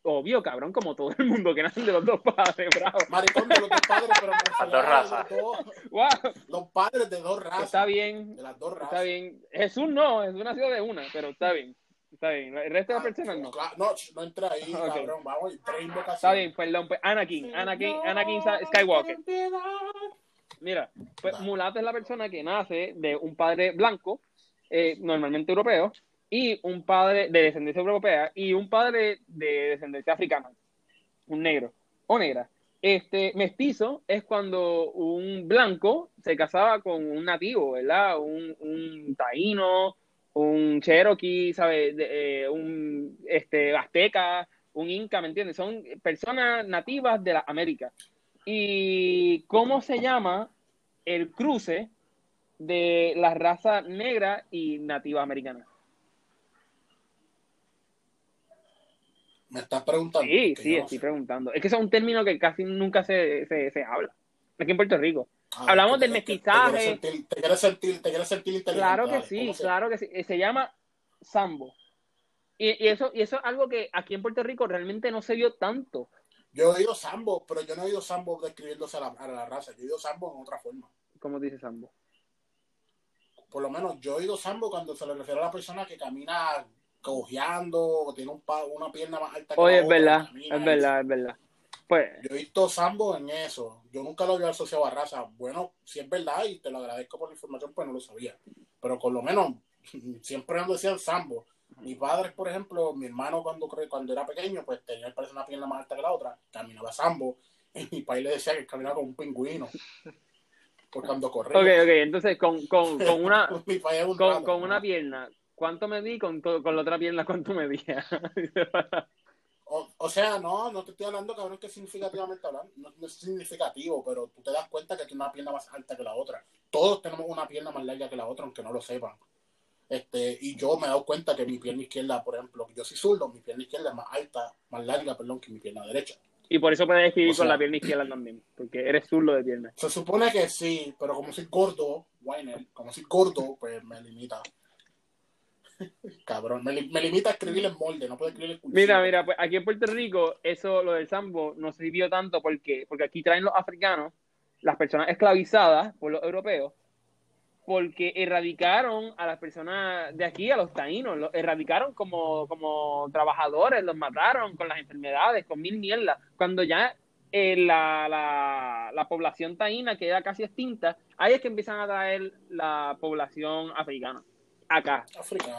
obvio, cabrón, como todo el mundo que nacen de los dos padres, bravo. Maricón de los dos padres, pero refería dos razas. Los, dos- Wow, los padres de dos razas. está bien, De las dos razas. está bien. Jesús no, Jesús nació de una, pero está bien, está bien. El resto de las Ah, personas no. claro, No, no entra ahí, cabrón. Vamos, tres invocaciones. Está bien, perdón, pues Anakin, Anakin, Anakin Skywalker. Mira, pues mulato es la persona que nace de un padre blanco, eh, normalmente europeo, y un padre de descendencia europea y un padre de descendencia africana, un negro o negra. Este mestizo es cuando un blanco se casaba con un nativo, ¿verdad? Un, un taíno, un cherokee, ¿sabes? De, eh, un este, azteca, un inca, ¿me entiendes? Son personas nativas de las Américas. ¿Y cómo se llama el cruce de la raza negra y nativa americana? Me estás preguntando. Sí, sí, no estoy sé. preguntando. Es que es un término que casi nunca se, se, se habla. Aquí en Puerto Rico. Ah, Hablamos del mestizaje. Te quieres sentir, te quieres sentir, te quieres sentir. Claro que sí, ¿cómo se- claro que sí. Se llama sambo. Y, y eso, y eso es algo que aquí en Puerto Rico realmente no se vio tanto. Yo he oído sambo, pero yo no he oído sambo describiéndose a la, a la raza. Yo he oído sambo en otra forma. como dice sambo. Por lo menos yo he oído sambo cuando se le refiere a la persona que camina cojeando o tiene un pa- una pierna más alta que Oye, la es verdad, camina es verdad, es verdad. Pues, Yo he visto sambo en eso. Yo nunca lo había asociado a raza. Bueno, si es verdad y te lo agradezco por la información, pues no lo sabía. Pero por lo menos siempre nos decían sambo. Mi padre, por ejemplo, mi hermano cuando cuando era pequeño, pues tenía parece una pierna más alta que la otra, caminaba sambo. Y mi padre le decía que caminaba como un pingüino. Por cuando corría. ok, ok, entonces con, con, con una, un con, rato, con ¿no? una pierna, ¿cuánto medí? Con, con la otra pierna, ¿cuánto medía? O, o sea, no, no te estoy hablando, cabrón, que significativamente hablando. No, no es significativo, pero tú te das cuenta que tiene una pierna más alta que la otra. Todos tenemos una pierna más larga que la otra, aunque no lo sepan. Este, y yo me he dado cuenta que mi pierna izquierda, por ejemplo, yo soy zurdo, mi pierna izquierda es más alta, más larga, perdón, que mi pierna derecha. y por eso puedes escribir O sea- con la pierna izquierda también, porque eres zurdo de pierna. Se supone que sí, pero como soy gordo, Weiner, como soy gordo, pues me limita. Cabrón, me, me, limita a escribir en molde, no puedo escribir en Mira, mira, pues aquí en Puerto Rico, eso, lo del sambo, no sirvió tanto porque, porque aquí traen los africanos, las personas esclavizadas por los europeos, porque erradicaron a las personas de aquí, a los taínos, los erradicaron como, como trabajadores, los mataron con las enfermedades, con mil mierdas. Cuando ya eh, la, la, la, población taína queda casi extinta, ahí es que empiezan a traer la población africana acá.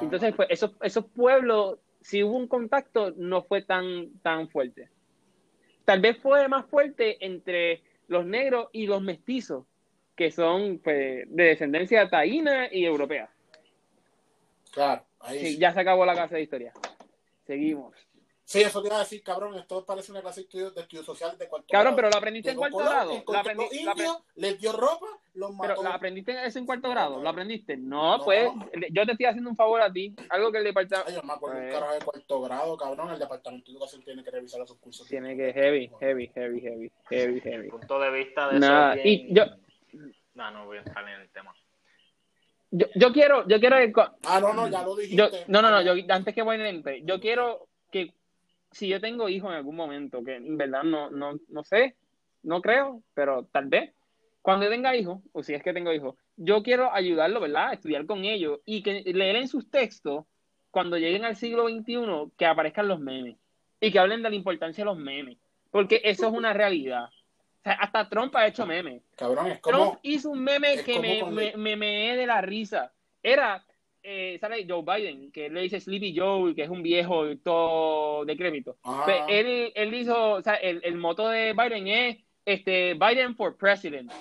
Entonces, pues, esos, esos pueblos, si hubo un contacto, no fue tan, tan fuerte. Tal vez fue más fuerte entre los negros y los mestizos, que son pues, de descendencia taína y europea. Claro, ahí sí, Ya se acabó la clase de historia. Seguimos. Sí, eso te iba a decir, cabrón, esto parece una clase de estudio, de estudio social de cuarto Cabrón, pero lo aprendiste en cuarto grado. Lo aprendí, les dio ropa, los mató. Pero lo aprendiste eso en cuarto grado, ¿lo aprendiste? No, pues, yo te estoy haciendo un favor a ti, algo que el departamento... Ay, yo me acuerdo un pues, carajo de cuarto grado, cabrón, el departamento de educación tiene que revisar esos cursos. Tiene que, heavy, heavy, heavy, heavy, heavy, heavy. Punto de vista de Nada, eso y yo... No, no voy a entrar en el tema. Yo, yo quiero, yo quiero... Ah, no, no, ya lo dijiste. Yo, no, no, no, yo, antes que voy en yo quiero que si yo tengo hijos en algún momento, que en verdad no, no, no sé, no creo, pero tal vez, cuando tenga hijos, o si es que tengo hijos, yo quiero ayudarlo, ¿verdad? A estudiar con ellos y que leer en sus textos, cuando lleguen al siglo XXI, que aparezcan los memes y que hablen de la importancia de los memes, porque eso es una realidad. Sea, hasta Trump ha hecho memes. Cabrón, es como, Trump hizo un meme que me, me, me, me de la risa. Era eh, ¿sabes? Joe Biden, que le dice Sleepy Joe, que es un viejo todo decrépito. Pues él, él hizo, o sea, el, el moto de Biden es este, Biden for President.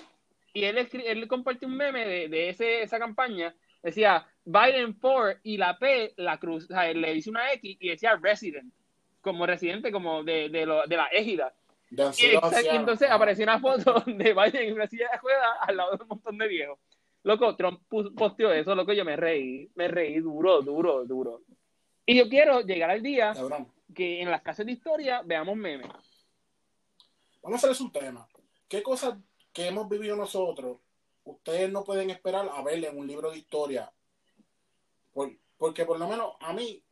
Y él, él compartió un meme de, de ese, esa campaña, decía Biden for y la P, la cruz, o sea, le hizo una X y decía Resident, como residente como de, de, lo, de la égida. Y, entonces apareció una foto de Biden en una silla de juega al lado de un montón de viejos. Loco, Trump posteó eso, loco, yo me reí, me reí duro, duro, duro. Y yo quiero llegar al día que en las clases de historia veamos memes. Vamos a hacerles un tema. ¿Qué cosas que hemos vivido nosotros ustedes no pueden esperar a ver en un libro de historia? porque por lo menos a mí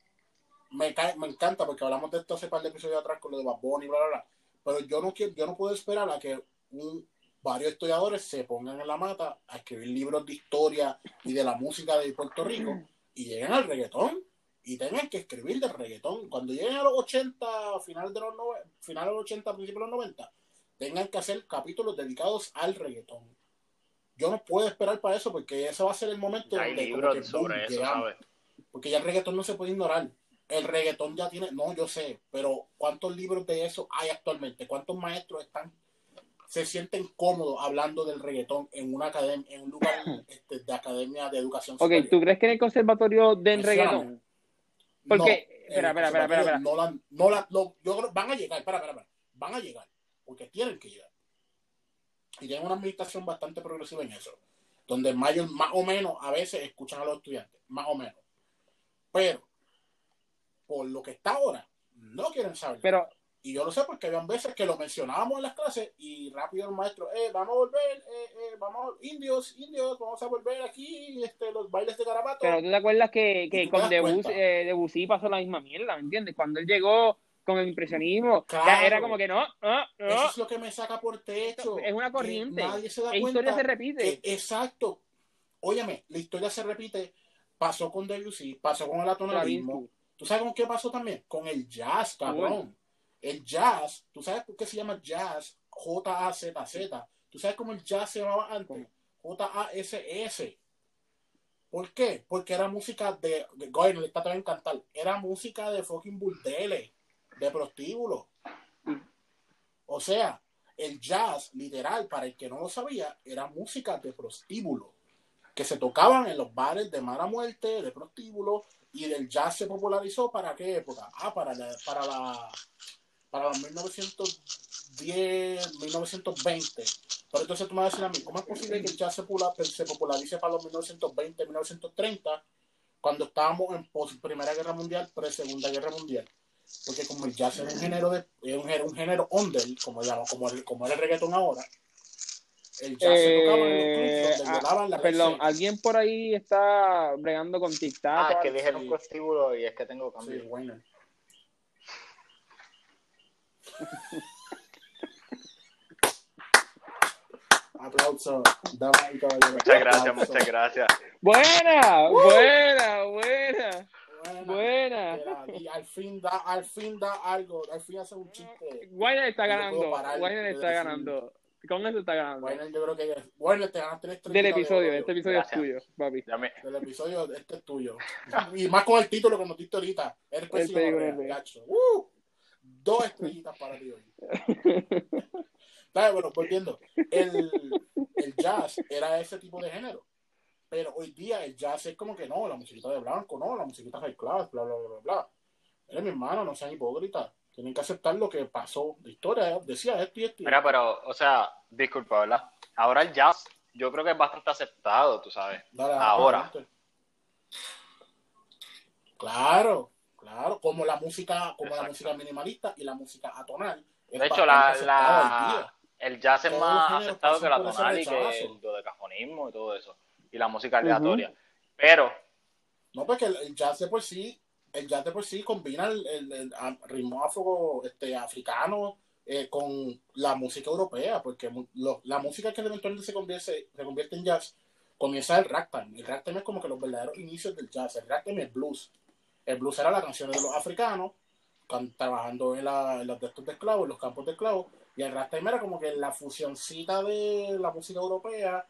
me, me encanta, porque hablamos de esto hace par de episodios atrás con lo de Babón y bla, bla, bla. Pero yo no, quiero, yo no puedo esperar a que un varios historiadores se pongan en la mata a escribir libros de historia y de la música de Puerto Rico y lleguen al reggaetón y tengan que escribir del reggaetón. Cuando lleguen a los 80, finales de los, final de los 80, principios de los 90, tengan que hacer capítulos dedicados al reggaetón. Yo no puedo esperar para eso porque ese va a ser el momento de libros sobre eso, Porque ya el reggaetón no se puede ignorar. El reggaetón ya tiene, no, yo sé, pero ¿cuántos libros de eso hay actualmente? ¿Cuántos maestros están se sienten cómodos hablando del reggaetón en una academia, en un lugar este, de academia de educación Ok, ¿tú crees que en el conservatorio den reggaetón? Porque, espera, espera, espera, espera. No la, no la, yo creo, van a llegar, espera, espera, espera, van a llegar, porque tienen que llegar. Y tienen una administración bastante progresiva en eso, donde mayor, más o menos a veces escuchan a los estudiantes, más o menos. Pero, por lo que está ahora, no quieren saber. Pero, y yo lo sé porque habían veces que lo mencionábamos en las clases y rápido el maestro, eh, vamos a volver, eh, eh, vamos, indios, indios, vamos a volver aquí, este, los bailes de garabato. Pero tú te acuerdas que, que con Debussy, eh, Debussy pasó la misma mierda, ¿me entiendes? Cuando él llegó con el impresionismo, era como que no, no, no. Eso es lo que me saca por techo. Es una corriente. Nadie se da la historia se repite. exacto. Óyeme, la historia se repite. Pasó con Debussy, pasó con el atonalismo. ¿Tú sabes con qué pasó también? Con el jazz, cabrón. El jazz, ¿tú sabes por qué se llama jazz? J-A-Z-Z. ¿Tú sabes cómo el jazz se llamaba antes? J-A-S-S. ¿Por qué? Porque era música de. Goy, no le está también cantar. Era música de fucking burdeles, de prostíbulos. O sea, el jazz, literal, para el que no lo sabía, era música de prostíbulo. Que se tocaban en los bares de mala muerte, de prostíbulo. Y el jazz se popularizó para qué época? Ah, para para la para los 1910, 1920. Pero entonces tú me vas a decir a mí, ¿cómo es posible que el jazz se, popularice para los 1920, 1930, cuando estábamos en Primera Guerra Mundial, pre-Segunda Guerra Mundial? Porque como el jazz es un género, de, un, género, un género under, como, llamo, como, el, como era el reggaetón ahora, El jazz se tocaba en los Eh, clubs donde ah, la perdón, alguien por ahí está bregando con tic Ah, es que tac. dijeron sí. prostíbulo y es que tengo Sí, cambio. bueno. Aplauso, damas y caballeros. Muchas gracias, Aplauso. muchas gracias. Buena, buena, buena, Buena. y al fin da, al fin da algo, al fin hace un chiste. Wayne está ganando. de está decir- ganando. Con eso está ganando. Bueno, yo creo que bueno, te ganas tres Del episodio, este episodio Gracias. es tuyo, papi. Me- Del episodio, este es tuyo. Y más con el título que nos diste ahorita. El de- gacho. ¡Uh! Dos estrellitas para ti hoy. Bueno, volviendo. El, el jazz era ese tipo de género. Pero hoy día el jazz es como que no, la musiquita de blanco, no, la musiquita high class, bla, bla, bla, bla, bla. Eres mi hermano, no sean hipócritas. Tienen que aceptar lo que pasó de historia. Decía esto y esto. Mira, pero, o sea, disculpa, ¿verdad? Ahora el jazz, yo creo que es bastante aceptado, tú sabes. Dale, Ahora. Claro, claro, como la música, como la música minimalista y la música atonal. De hecho, la, la, el jazz es Todos más aceptado que la tonal y que el dodecafonismo y todo eso. Y la música aleatoria. Pero, No, porque el, el jazz de por sí, el jazz de por sí combina el, el- ritmo afro, este, africano eh, con la música europea, porque lo- la música que eventualmente se convierte, se convierte en jazz comienza el ragtime. El ragtime es como que los verdaderos inicios del jazz. El ragtime el blues. El blues era la canción de los africanos can- trabajando en, la, en los textos de esclavos, en los campos de esclavos. Y el ragtime era como que la fusioncita de la música europea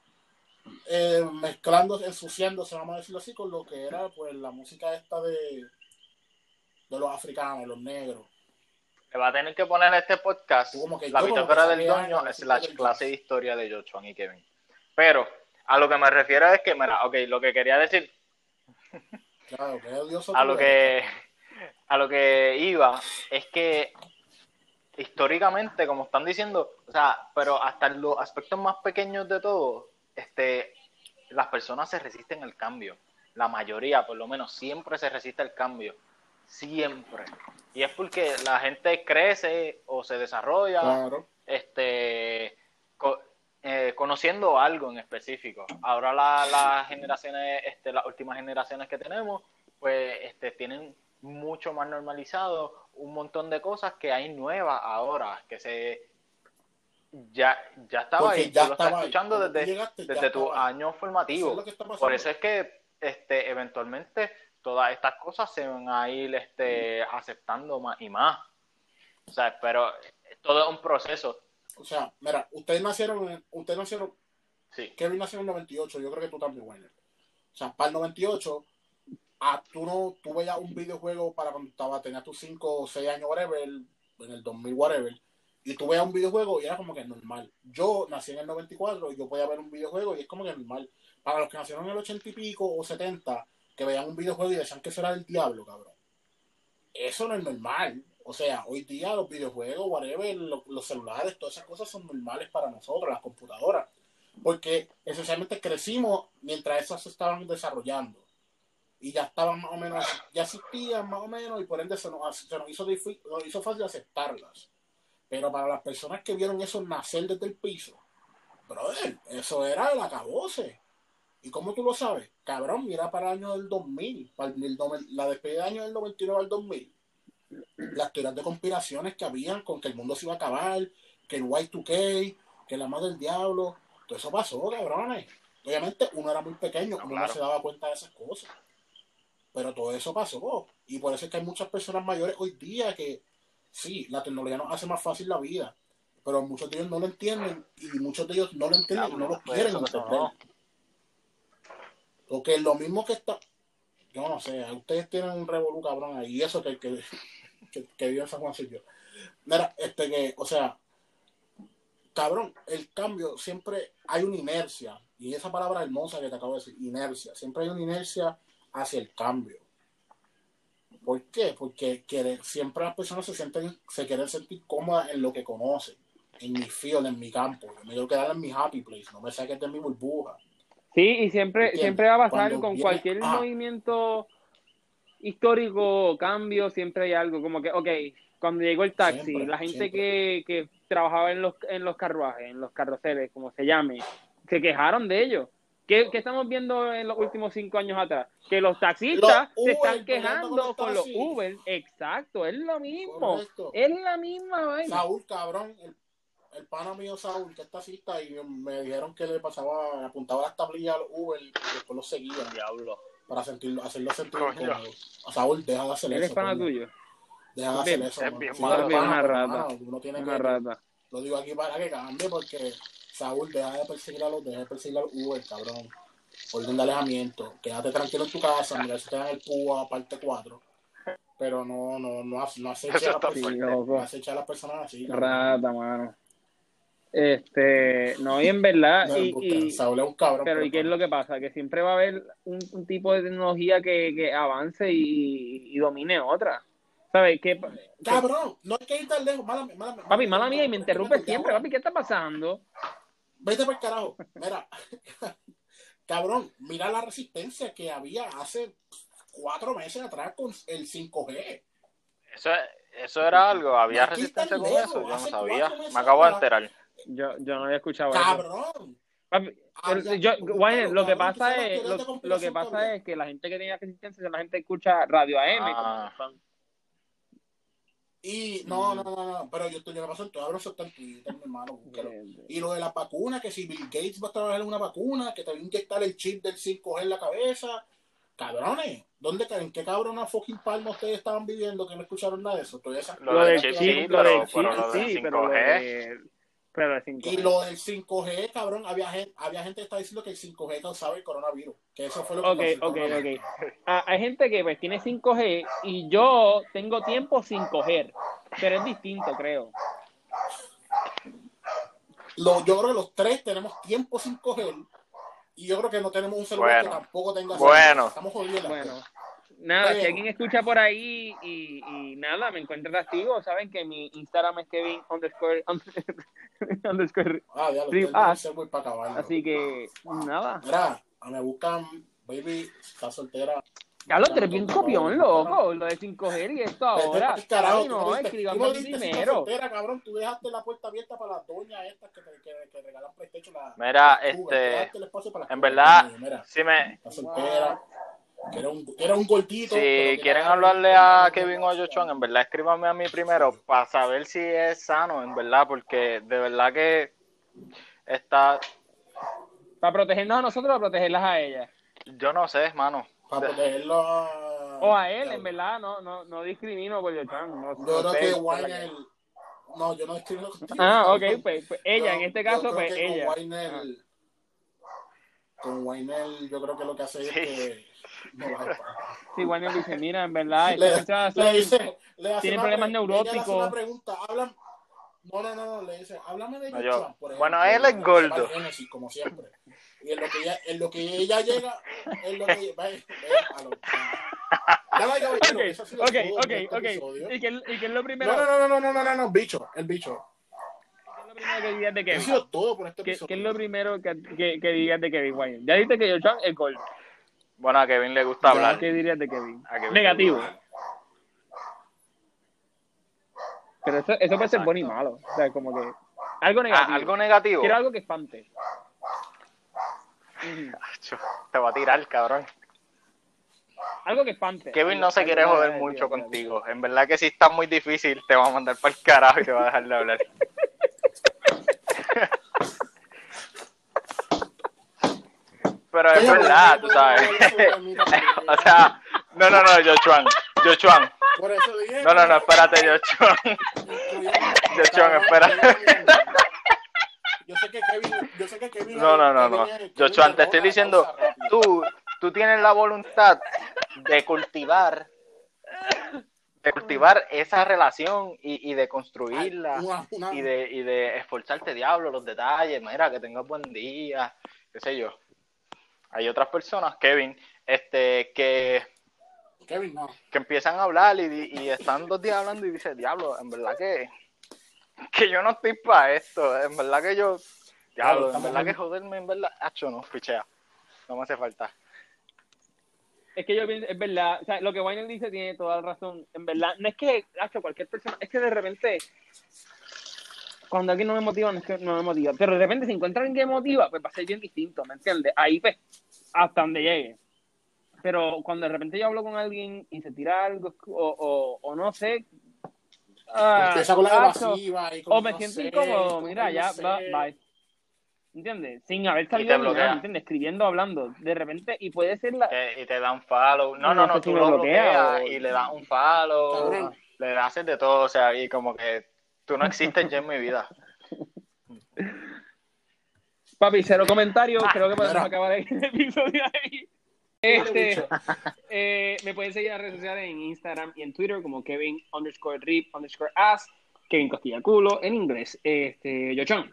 eh, mezclando, ensuciándose, vamos a decirlo así, con lo que era pues la música esta de, de los africanos, los negros. le va a tener que poner este podcast Tú como que la bitácora del sabía doño la slash música del clase de historia de Joshua y Kevin. Pero, a lo que me refiero es que, mira, ok, lo que quería decir Claro, que a lo que a lo que iba es que históricamente como están diciendo o sea pero hasta en los aspectos más pequeños de todo este las personas se resisten al cambio la mayoría por lo menos siempre se resiste al cambio siempre y es porque la gente crece o se desarrolla Claro. este co- eh, conociendo algo en específico. Ahora la- las generaciones, este, las últimas generaciones que tenemos, pues este, tienen mucho más normalizado un montón de cosas que hay nuevas ahora, que se ya, ya estaba Porque ahí, ya tú lo estás estaba ahí. escuchando Cuando desde, llegaste, desde tu ahí. año Eso formativo. es. Por eso es que este, eventualmente todas estas cosas se van a ir este, aceptando más y más. O sea, pero todo es un proceso. O sea, mira, ustedes nacieron, en- ustedes nacieron, Sí. Kevin nació en el 98, yo creo que tú también, Werner. O sea, para el 98, ah, tú no, tú veías un videojuego para cuando estaba, tenías tus 5 o 6 años, whatever, en el 2000, whatever, y tú veías un videojuego y era como que normal. Yo nací en el 94 y yo podía ver un videojuego y es como que normal. Para los que nacieron en el 80 y pico o 70, que veían un videojuego y decían que eso era del diablo, cabrón. Eso no es normal. O sea, hoy día los videojuegos, whatever, lo- los celulares, todas esas cosas son normales para nosotros, las computadoras. Porque esencialmente crecimos mientras esas se estaban desarrollando. Y ya estaban más o menos, ya existían más o menos, y por ende se nos, se nos hizo, difi- nos hizo fácil aceptarlas. Pero para las personas que vieron eso nacer desde el piso, brother, eso era el acabose. ¿Y cómo tú lo sabes? Cabrón, mira para el año del 2000, para el, la despedida del año del 99 al 2000. Las teorías de conspiraciones que habían con que el mundo se iba a acabar, que el Y2K, que la madre del diablo, todo eso pasó, cabrones. Obviamente uno era muy pequeño, No, uno claro. no se daba cuenta de esas cosas. Pero todo eso pasó. Y por eso es que hay muchas personas mayores hoy día que, sí, la tecnología nos hace más fácil la vida. Pero muchos de ellos no lo entienden y muchos de ellos no lo entienden y no lo quieren entender. Porque lo mismo que está. Yo no sé, ustedes tienen un revolú cabrón ahí. Eso que, que, que, que vive San Juan soy yo. Mira, este que, o sea, cabrón, el cambio siempre hay una inercia. Y esa palabra hermosa que te acabo de decir, inercia. Siempre hay una inercia hacia el cambio. ¿Por qué? Porque siempre las personas se sienten, se quieren sentir cómodas en lo que conocen, en mi field, en mi campo. Yo me quiero quedar en mi happy place, no me saques de mi burbuja. Sí, y siempre, siempre va a pasar con viene- cualquier ah. movimiento histórico, cambio, siempre hay algo como que, ok, Cuando llegó el taxi, Siempre, la gente siempre. que, que trabajaba en los, en los carruajes, en los carroceles, como se llame, se quejaron de ellos. ¿Qué, qué estamos viendo en los últimos cinco años atrás? Que los taxistas Los se están quejando con los. Uber. Exacto, es lo mismo. Correcto. Es la misma vaina. Saúl, cabrón, el, el pana mío Saúl, que es taxista, y me dijeron que le pasaba, le apuntaba las tablillas al Uber y después lo seguía Diablo. para sentirlo, hacerlo sentir Coño. incómodo. A Saúl, deja de hacer Él es eso. pana coño. tuyo. Deja de hacer eso. es bien Sí, malo. una pana, pero, rata. uno tiene Una que, rata. Lo digo aquí para que cambie porque Saúl, deja de perseguir a los, deja de perseguir al Uber, cabrón. Orden de alejamiento. Quédate tranquilo en tu casa, mira si te dan el púa parte 4. Pero no, no, no, hace- no aceche Eso a a las personas así. Rata, mano. Este, no, y en verdad, No, y, y- Saúl es un cabrón. pero ¿y qué es lo que pasa? Que siempre va a haber un, un tipo de tecnología que, que avance y, y domine otra. ¿Sabes? ¿Qué, pa- Cabrón, no hay que ir tan lejos. Mala, mala, papi, mala mía, y me interrumpe siempre. Papi, ¿qué está pasando? Vete por el carajo. Mira, cabrón, mira la resistencia que había hace cuatro meses atrás con el 5G. Eso, eso era algo, había resistencia con lejos, eso, yo no sabía. Me acabo de atrás. enterar. Yo, yo no había escuchado eso. Cabrón. Papi, Había- yo, Wayne, lo que pasa es, las de lo, lo que pasa cabrón. es que la gente que tenía resistencia es la gente que escucha radio AM. Ah. como. Y no, no, no, no, pero yo estoy, yo me paso en todo, abro eso en Twitter, mi hermano. Y lo de la vacuna, que si Bill Gates va a trabajar en una vacuna, que te va a inyectar el chip del 5G en la cabeza. Cabrones, ¿dónde en qué cabrona fucking palma ustedes estaban viviendo que no escucharon nada de eso? Lo del chip, sí, lo chip, del sí, pero lo 5G. de- pero el 5G. Y lo del 5G, cabrón, había gente, había gente que está diciendo que el 5G causaba el coronavirus. Que eso fue lo que Ok, ok, coronavirus. ok. Ah, hay gente que pues tiene 5G y yo tengo tiempo sin coger, pero es distinto, creo. Lo- yo creo que los tres tenemos tiempo sin coger. Y yo creo que no tenemos un celular Bueno. que tampoco tenga Bueno. celular. Estamos jodidos. Bueno, nada, si Pero- alguien escucha por ahí y, y nada, me encuentra activo, saben que mi Instagram es Kevin underscore, underscore, Ah, ya lo ustedes ah. muy para acabarlo. así que nada. Mira, me buscan, baby, está soltera. Ya lo eres bien copión, loco, lo de 5G y esto ahora. Pa'l carajo, Ay, no, si está primero. soltera, cabrón, tú dejaste la puerta abierta para las doñas estas que, te- que, que regalan PlayStation. La, Mira, cubas, este, en verdad, Si me, está soltera. Que era un, que era un gordito. si que quieren era- hablarle a Kevin o a Jochuan, en verdad escríbanme a mí primero para saber si es sano, en verdad, porque de verdad que está, Para protegernos a nosotros o protegerlas a ellas. yo no sé, hermano. Para protegerlo a... O a él, en verdad, no, no, no discrimino por Yochan. No, Yo no creo sé, que Wayne... No, yo no escribo contigo. Ah, ok, pues, pues ella, Yo- en este yo caso, creo pues que ella. Con Wayne, con Wayne, yo creo que lo que hace es que. Sí, Wayne dice, mira, en verdad, le, esta muchacha le son- dice, le hace tiene problemas pre- ella le hace neuróticos. una pregunta, habla. No, no, no, no, le dice, háblame de No, yo- por ejemplo, bueno, él es gordo. como siempre. Y en lo que ella, en lo que ella llega, en lo que va, ve, a lo- Damas y caballeros, Ok, eso ha sido ok, todo por ok, este ok. ¿Y qué, ¿Y qué es lo primero? No, no, no, no, no, no, no, no, bicho, el bicho. ¿Qué es lo primero que digas de Kevin? sido todo por este ¿Qué, episodio. qué es lo primero que, que, que digas de Kevin Wayne? Ya dijiste que Yochan es gol. Bueno, a Kevin le gusta hablar. ¿Qué dirías de Kevin? Negativo. Pero eso, eso puede ser bueno y malo. O sea, como que algo Ah, negativo. algo negativo. Quiero algo que espante. Te va a tirar, cabrón. Algo que espante. Kevin no se quiere joder mucho contigo. En verdad que si está muy difícil, te va a mandar para el carajo y te va a dejar de hablar. Pero es verdad, tú sabes. o sea, no, no, no. Jochuan. Por eso dije. No, no, no, espérate, Jochuan. Jochuan, espera. Yo sé que Kevin, yo sé que Kevin. No, no, no, no. Kevin Jochuan, te estoy diciendo, tú, tú tienes la voluntad de cultivar, de cultivar esa relación y, y de construirla. Una- una- y de, y de esforzarte, diablo, los detalles, mira, que tengas buen día, qué sé yo. Hay otras personas, Kevin, este, que, Kevin, no. que empiezan a hablar y, di- y están dos días hablando y dicen, diablo, en verdad que, que yo no estoy para esto, en verdad que yo, diablo, en verdad que joderme, en verdad, hacho, no, pichea, no me hace falta. es que yo pienso, es verdad, o sea, lo que Wayne dice tiene toda la razón, en verdad, no es que, hecho cualquier persona, es que de repente, cuando alguien no me motiva, no es que no me motiva, pero de repente si encuentra alguien que me motiva, pues va a ser bien distinto, ¿me entiendes? Ahí pues, hasta donde llegue. Pero cuando de repente yo hablo con alguien y se tira algo, o, o, o no sé, ah, Empieza con la tacho, evasiva y como, o me no siento sé, incómodo, como mira, ya, no va, bye. ¿Entiendes? Sin haber salido ni nada. ¿entiendes? Escribiendo, hablando. De repente, y puede ser la. Y te da un follow. No, No no, no, sé tú lo bloquea bloqueas o- y le das un follow. Le haces de todo, o sea, y como que tú no existes ya en mi vida. Papi, cero comentarios. Creo que podemos acabar el episodio ahí. Este, eh, me pueden seguir en las redes sociales en Instagram y en Twitter como Kevin underscore drip underscore ass, Kevin Costilla Culo en inglés. Este, Yochon.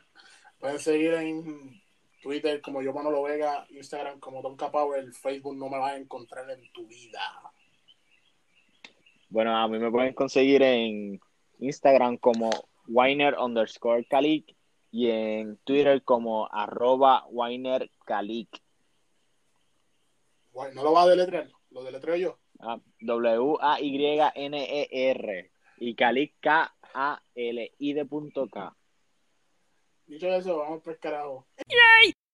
Pueden seguir en Twitter como yo Manolo Vega, Instagram como Don Power, Facebook no me vas a encontrar en tu vida. Bueno, a mí me pueden conseguir en Instagram como Winer underscore Calic y en Twitter como arroba Winer Calic. No lo vas a deletrear, lo deletreo yo. Ah, W-A-Y-N-E-R y Calic K-A-L-I de punto K. Dicho eso, vamos por el carajo.